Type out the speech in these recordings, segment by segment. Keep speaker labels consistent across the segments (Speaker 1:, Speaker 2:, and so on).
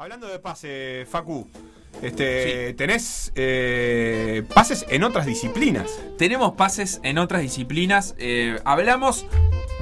Speaker 1: Hablando de pase, Facu, este, tenés eh, pases en otras disciplinas.
Speaker 2: Tenemos pases en otras disciplinas. eh, hablamos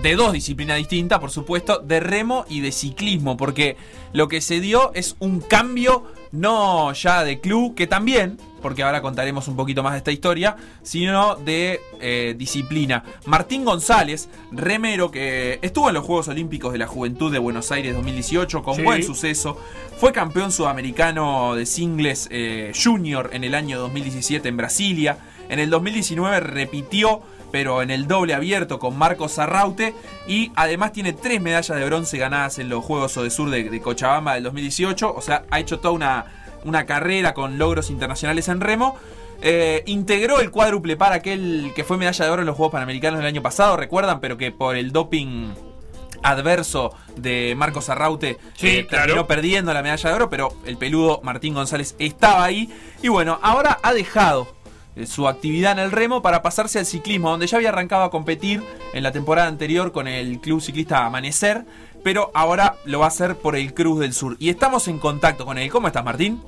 Speaker 2: de dos disciplinas distintas, por supuesto, de remo y de ciclismo, porque lo que se dio es un cambio no ya de club, que también, porque ahora contaremos un poquito más de esta historia, sino de eh, disciplina. Martín González, remero que estuvo en los Juegos Olímpicos de la Juventud de Buenos Aires 2018 con
Speaker 1: Sí.
Speaker 2: buen suceso, fue campeón sudamericano de singles eh, junior en el año 2017 en Brasilia, en el 2019 repitió pero en el doble abierto con Marcos Arraute y además tiene tres medallas de bronce ganadas en los Juegos Odesur de, de Cochabamba del 2018, o sea, ha hecho toda una, una carrera con logros internacionales en remo. Eh, integró el cuádruple para aquel que fue medalla de oro en los Juegos Panamericanos del año pasado, recuerdan, pero que por el doping adverso de Marcos Arraute
Speaker 1: Sí,
Speaker 2: eh,
Speaker 1: claro.
Speaker 2: terminó perdiendo la medalla de oro, pero el peludo Martín González estaba ahí. Y bueno, ahora ha dejado su actividad en el remo para pasarse al ciclismo, donde ya había arrancado a competir en la temporada anterior con el club ciclista Amanecer, pero ahora lo va a hacer por el Cruz del Sur. Y estamos en contacto con él. ¿Cómo estás, Martín?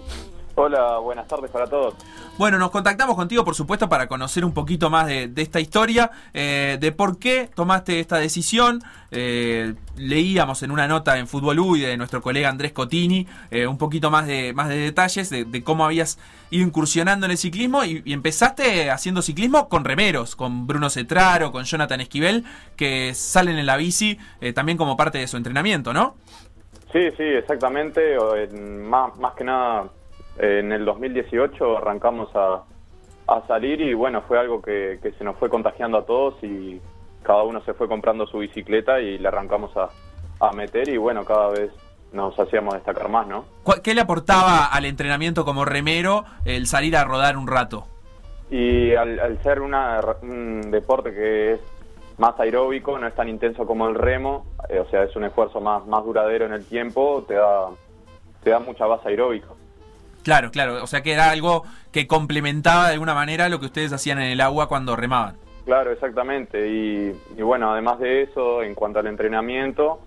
Speaker 3: Hola, buenas tardes para todos.
Speaker 2: Bueno, nos contactamos contigo, por supuesto, para conocer un poquito más de, de esta historia, eh, de por qué tomaste esta decisión. Eh, leíamos en una nota en Fútbol U y de nuestro colega Andrés Cotini eh, un poquito más de, más de detalles de, de cómo habías ido incursionando en el ciclismo y, y empezaste haciendo ciclismo con remeros, con Bruno Cetraro, con Jonathan Esquivel, que salen en la bici también como parte de su entrenamiento, ¿no?
Speaker 3: Sí, sí, exactamente. más, más que nada, en el 2018 arrancamos a, a salir y bueno, fue algo que, que se nos fue contagiando a todos y cada uno se fue comprando su bicicleta y le arrancamos a, a meter y bueno, cada vez nos hacíamos destacar más, ¿no?
Speaker 2: ¿Cuál- ¿Qué le aportaba al entrenamiento como remero el salir a rodar un rato?
Speaker 3: Y al, al ser una, un deporte que es más aeróbico, no es tan intenso como el remo, eh, o sea, es un esfuerzo más, más duradero en el tiempo, te da, te da mucha base aeróbica.
Speaker 2: Claro, claro. O sea que era algo que complementaba de alguna manera lo que ustedes hacían en el agua cuando remaban.
Speaker 3: Claro, exactamente. Y, y bueno, además de eso, en cuanto al entrenamiento,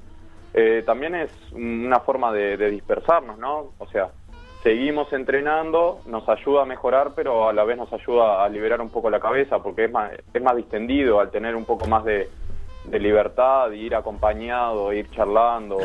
Speaker 3: eh, también es una forma de, de dispersarnos, ¿no? O sea, seguimos entrenando, nos ayuda a mejorar, pero a la vez nos ayuda a liberar un poco la cabeza, porque es más, es más distendido al tener un poco más de, de libertad, ir acompañado, ir charlando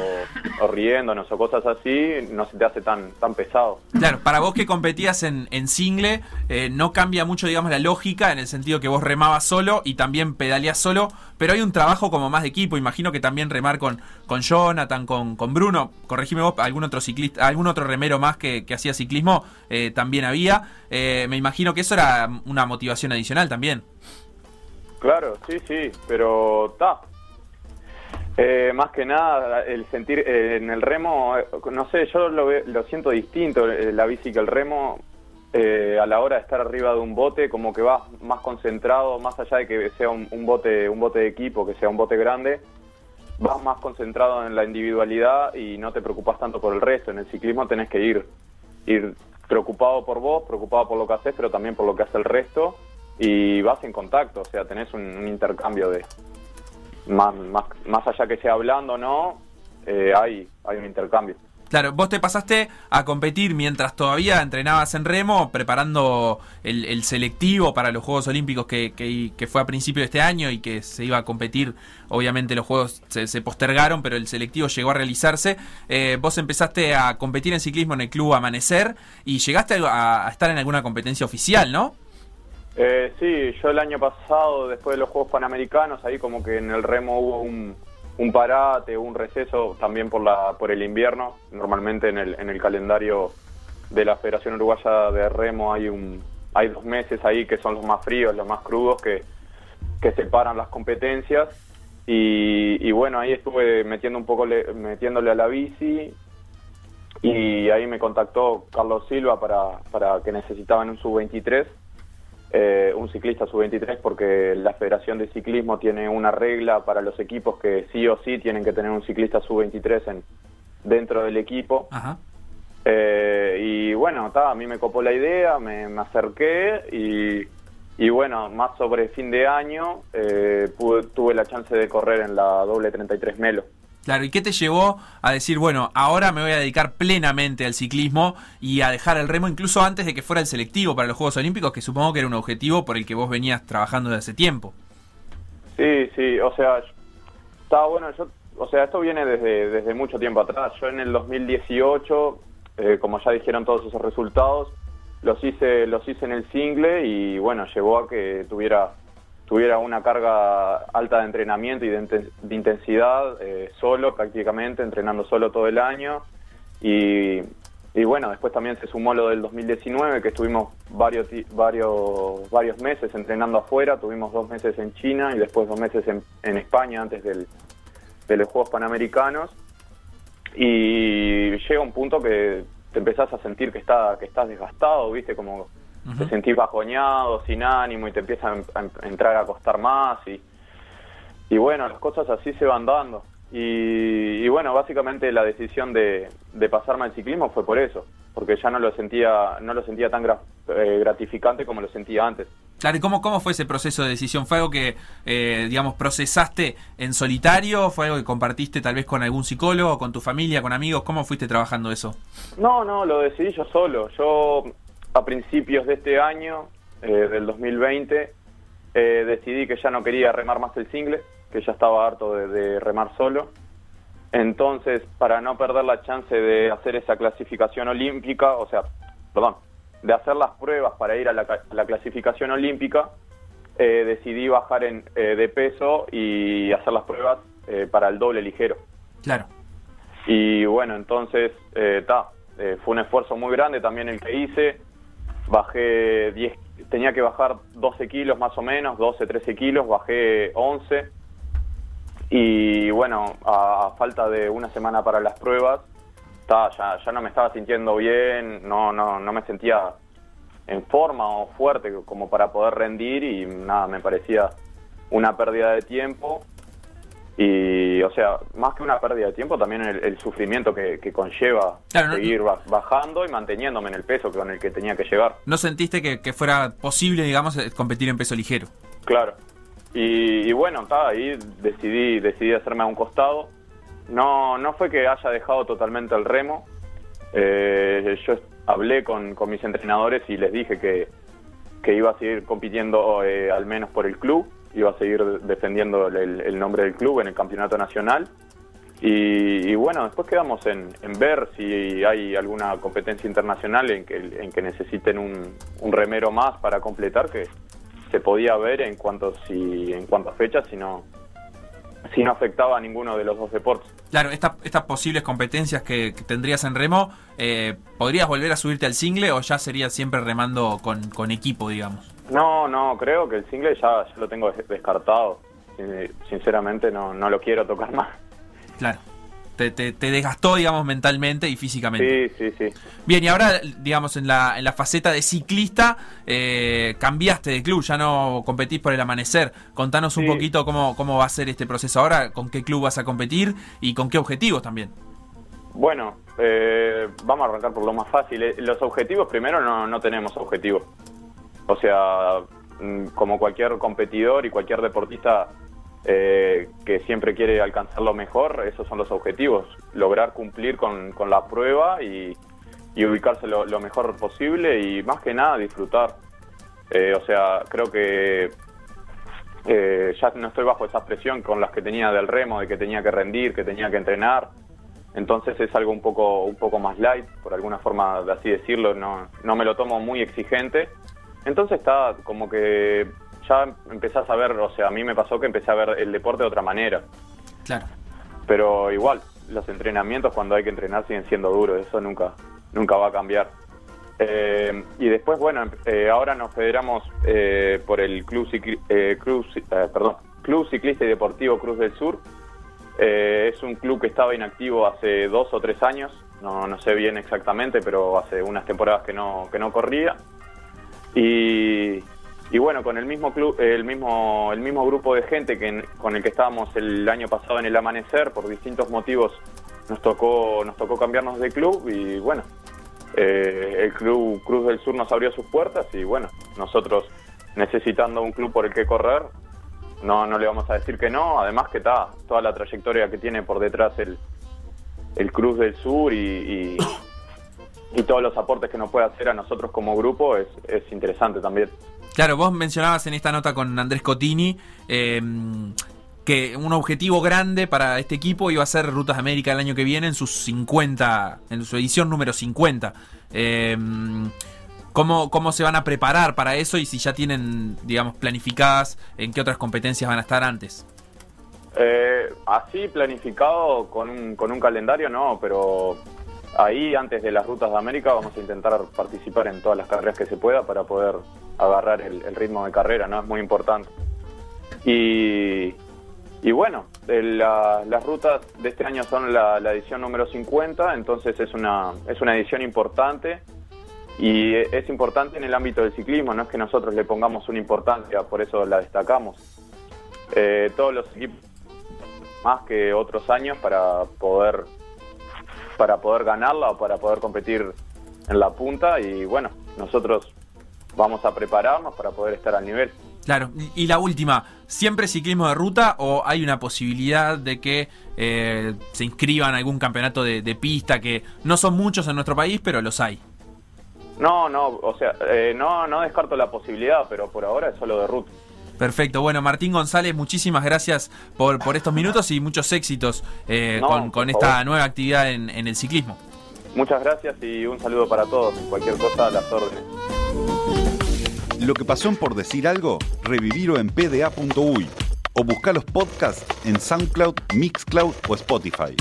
Speaker 3: o riéndonos o cosas así, no se te hace tan, tan pesado.
Speaker 2: Claro, para vos que competías en, en single, eh, no cambia mucho, digamos, la lógica en el sentido que vos remabas solo y también pedaleás solo, pero hay un trabajo como más de equipo. Imagino que también remar con, con Jonathan, con, con Bruno, corregime vos, algún otro ciclista, algún otro remero más que, que hacía ciclismo eh, también había. Eh, me imagino que eso era una motivación adicional también.
Speaker 3: Claro, sí, sí, pero está. Eh, más que nada, el sentir eh, en el remo, eh, no sé, yo lo, lo siento distinto, eh, la bici que el remo, eh, a la hora de estar arriba de un bote, como que vas más concentrado, más allá de que sea un, un bote un bote de equipo, que sea un bote grande, vas más concentrado en la individualidad y no te preocupas tanto por el resto. En el ciclismo tenés que ir, ir preocupado por vos, preocupado por lo que haces, pero también por lo que hace el resto y vas en contacto, o sea, tenés un, intercambio de más, más, más allá que sea hablando o no, eh, hay, hay un intercambio.
Speaker 2: Claro, vos te pasaste a competir mientras todavía entrenabas en remo, preparando el, el selectivo para los Juegos Olímpicos que, que- fue a principio de este año y que se iba a competir. Obviamente los Juegos se, se postergaron, pero el selectivo llegó a realizarse. Eh, vos empezaste a competir en ciclismo en el Club Amanecer y llegaste a estar en alguna competencia oficial, ¿no?
Speaker 3: Eh, sí, yo el año pasado, después de los Juegos Panamericanos, ahí como que en el remo hubo un, un parate, un receso también por la por el invierno. Normalmente en el, en el calendario de la Federación Uruguaya de Remo hay un hay dos meses ahí que son los más fríos, los más crudos, que, que separan las competencias. Y, bueno, ahí estuve metiendo un poco le- metiéndole a la bici y ahí me contactó Carlos Silva para, para que necesitaban un sub-23 eh, un ciclista sub-23 porque la Federación de Ciclismo tiene una regla para los equipos que sí o sí tienen que tener un ciclista sub-23 en, dentro del equipo.
Speaker 2: Ajá.
Speaker 3: Eh, y bueno, ta, a mí me copó la idea, me, me acerqué y, y bueno, más sobre fin de año eh, pude- tuve la chance de correr en la doble 33 Melo.
Speaker 2: Claro, ¿y qué te llevó a decir, bueno, ahora me voy a dedicar plenamente al ciclismo y a dejar el remo incluso antes de que fuera el selectivo para los Juegos Olímpicos, que supongo que era un objetivo por el que vos venías trabajando desde hace tiempo?
Speaker 3: Sí, sí, o sea, estaba bueno, yo, o sea, esto viene desde, desde mucho tiempo atrás. Yo en el 2018, eh, como ya dijeron todos esos resultados, los hice, los hice en el single y bueno, llevó a que tuviera tuviera una carga alta de entrenamiento y de, intensidad eh, solo prácticamente, entrenando solo todo el año. Y, y, bueno, después también se sumó lo del 2019, que estuvimos varios, varios, varios meses entrenando afuera, tuvimos dos meses en China y después dos meses en, en España antes del, de los Juegos Panamericanos. Y llega un punto que te empezás a sentir que, está, que estás desgastado, ¿viste? Como te sentís bajoñado, sin ánimo y te empiezan a, entrar a costar más y, y bueno, las cosas así se van dando. Y, bueno, básicamente la decisión de, de, pasarme al ciclismo fue por eso, porque ya no lo sentía, no lo sentía tan eh, gratificante como lo sentía antes.
Speaker 2: Claro, ¿y cómo, cómo fue ese proceso de decisión? ¿Fue algo que, eh, digamos, procesaste en solitario? ¿Fue algo que compartiste tal vez con algún psicólogo, con tu familia, con amigos? ¿Cómo fuiste trabajando eso?
Speaker 3: No, no, lo decidí yo solo. Yo a principios de este año, eh, del 2020, eh, decidí que ya no quería remar más el single, que ya estaba harto de, remar solo. Entonces, para no perder la chance de hacer esa clasificación olímpica, o sea, perdón, de hacer las pruebas para ir a la, clasificación olímpica, eh, decidí bajar en, de peso y hacer las pruebas para el doble ligero.
Speaker 2: Claro.
Speaker 3: Y bueno, entonces, está, fue un esfuerzo muy grande también el que hice bajé 10, tenía que bajar 12 kilos más o menos, 12, 13 kilos, bajé 11 y bueno, a, falta de una semana para las pruebas, ya, ya no me estaba sintiendo bien, no, no, no me sentía en forma o fuerte como para poder rendir y nada, me parecía una pérdida de tiempo y, o sea, más que una pérdida de tiempo, también el, sufrimiento que, conlleva seguir bajando y manteniéndome en el peso con el que tenía que llegar.
Speaker 2: ¿No sentiste que, fuera posible, digamos, eh, competir en peso ligero?
Speaker 3: Claro. Y, bueno, está ahí decidí, decidí hacerme a un costado. No, no fue que haya dejado totalmente el remo. Eh, yo hablé con, mis entrenadores y les dije que, que iba a seguir compitiendo eh, al menos por el club iba a seguir defendiendo el, nombre del club en el campeonato nacional. Y, bueno, después quedamos en, ver si hay alguna competencia internacional en que, en que necesiten un, remero más para completar, que se podía ver en cuanto, si, en cuanto a fechas, si no, si no afectaba a ninguno de los dos deportes.
Speaker 2: Claro, estas posibles competencias que, tendrías en remo, eh, ¿podrías volver a subirte al single o ya sería siempre remando con equipo, digamos?
Speaker 3: No, no, creo que el single ya, lo tengo descartado. Sinceramente no, no lo quiero tocar más.
Speaker 2: Claro. Te, te, desgastó, digamos, mentalmente y físicamente.
Speaker 3: Sí, sí, sí.
Speaker 2: Bien, y ahora, digamos, en la, en la faceta de ciclista, eh, cambiaste de club, ya no competís por el amanecer. Contanos un poquito cómo, cómo va a ser este proceso ahora, con qué club vas a competir y con qué objetivos también.
Speaker 3: Bueno, eh, vamos a arrancar por lo más fácil. Eh, los objetivos, primero, no, no tenemos objetivos. O sea, mm, como cualquier competidor y cualquier deportista eh, que siempre quiere alcanzar lo mejor, esos son los objetivos, lograr cumplir con, la prueba y, ubicarse lo, mejor posible y más que nada disfrutar. Eh, o sea, creo que eh, ya no estoy bajo esa presión con las que tenía del remo, de que tenía que rendir, que tenía que entrenar. Entonces es algo un poco, un poco más light, por alguna forma de así decirlo, no, no me lo tomo muy exigente entonces está como que ya empezás a ver, o sea, a mí me pasó que empecé a ver el deporte de otra manera.
Speaker 2: Claro.
Speaker 3: Pero igual, los entrenamientos cuando hay que entrenar siguen siendo duros, eso nunca, nunca va a cambiar. Eh, y después, bueno, eh, ahora nos federamos eh, por el Club, Cruz, perdón, Club Ciclista y Deportivo Cruz del Sur. es un club que estaba inactivo hace dos o tres años, no, no sé bien exactamente, pero hace unas temporadas que no, que no corría. Y, bueno, con el mismo club, el mismo, el mismo grupo de gente que con el que estábamos el año pasado en el amanecer, por distintos motivos nos tocó, nos tocó cambiarnos de club y bueno, eh, el club Cruz del Sur nos abrió sus puertas y bueno, nosotros necesitando un club por el que correr, no, no le vamos a decir que no, además que está toda la trayectoria que tiene por detrás el, el Cruz del Sur y, y, todos los aportes que nos puede hacer a nosotros como grupo es, es interesante también.
Speaker 2: Claro, vos mencionabas en esta nota con Andrés Cotini eh, que un objetivo grande para este equipo iba a ser Rutas de América el año que viene en sus 50, en su edición número 50. Eh, ¿cómo, ¿Cómo se van a preparar para eso y si ya tienen, digamos, planificadas en qué otras competencias van a estar antes?
Speaker 3: Eh, así planificado con un, con un calendario, no, pero ahí antes de las rutas de América vamos a intentar participar en todas las carreras que se pueda para poder agarrar el, ritmo de carrera, ¿no? Es muy importante. Y, y bueno, las rutas de este año son la, edición número 50, entonces es una, es una edición importante y es importante en el ámbito del ciclismo, no es que nosotros le pongamos una importancia, por eso la destacamos. Eh, todos los equipos más que otros años para poder para poder ganarla o para poder competir en la punta y bueno, nosotros vamos a prepararnos para poder estar al nivel.
Speaker 2: Claro, y la última, ¿siempre ciclismo de ruta o hay una posibilidad de que eh, se inscriban a algún campeonato de, pista que no son muchos en nuestro país, pero los hay?
Speaker 3: No, no, o sea, eh, no, no descarto la posibilidad, pero por ahora es solo de ruta.
Speaker 2: Perfecto. Bueno, Martín González, muchísimas gracias por, por estos minutos y muchos éxitos eh, con, esta nueva actividad en, en, el ciclismo.
Speaker 3: Muchas gracias y un saludo para todos. Cualquier cosa a las órdenes.
Speaker 4: Lo que pasó en Por Decir Algo, revivirlo en pda.uy o buscar los podcasts en SoundCloud, Mixcloud o Spotify.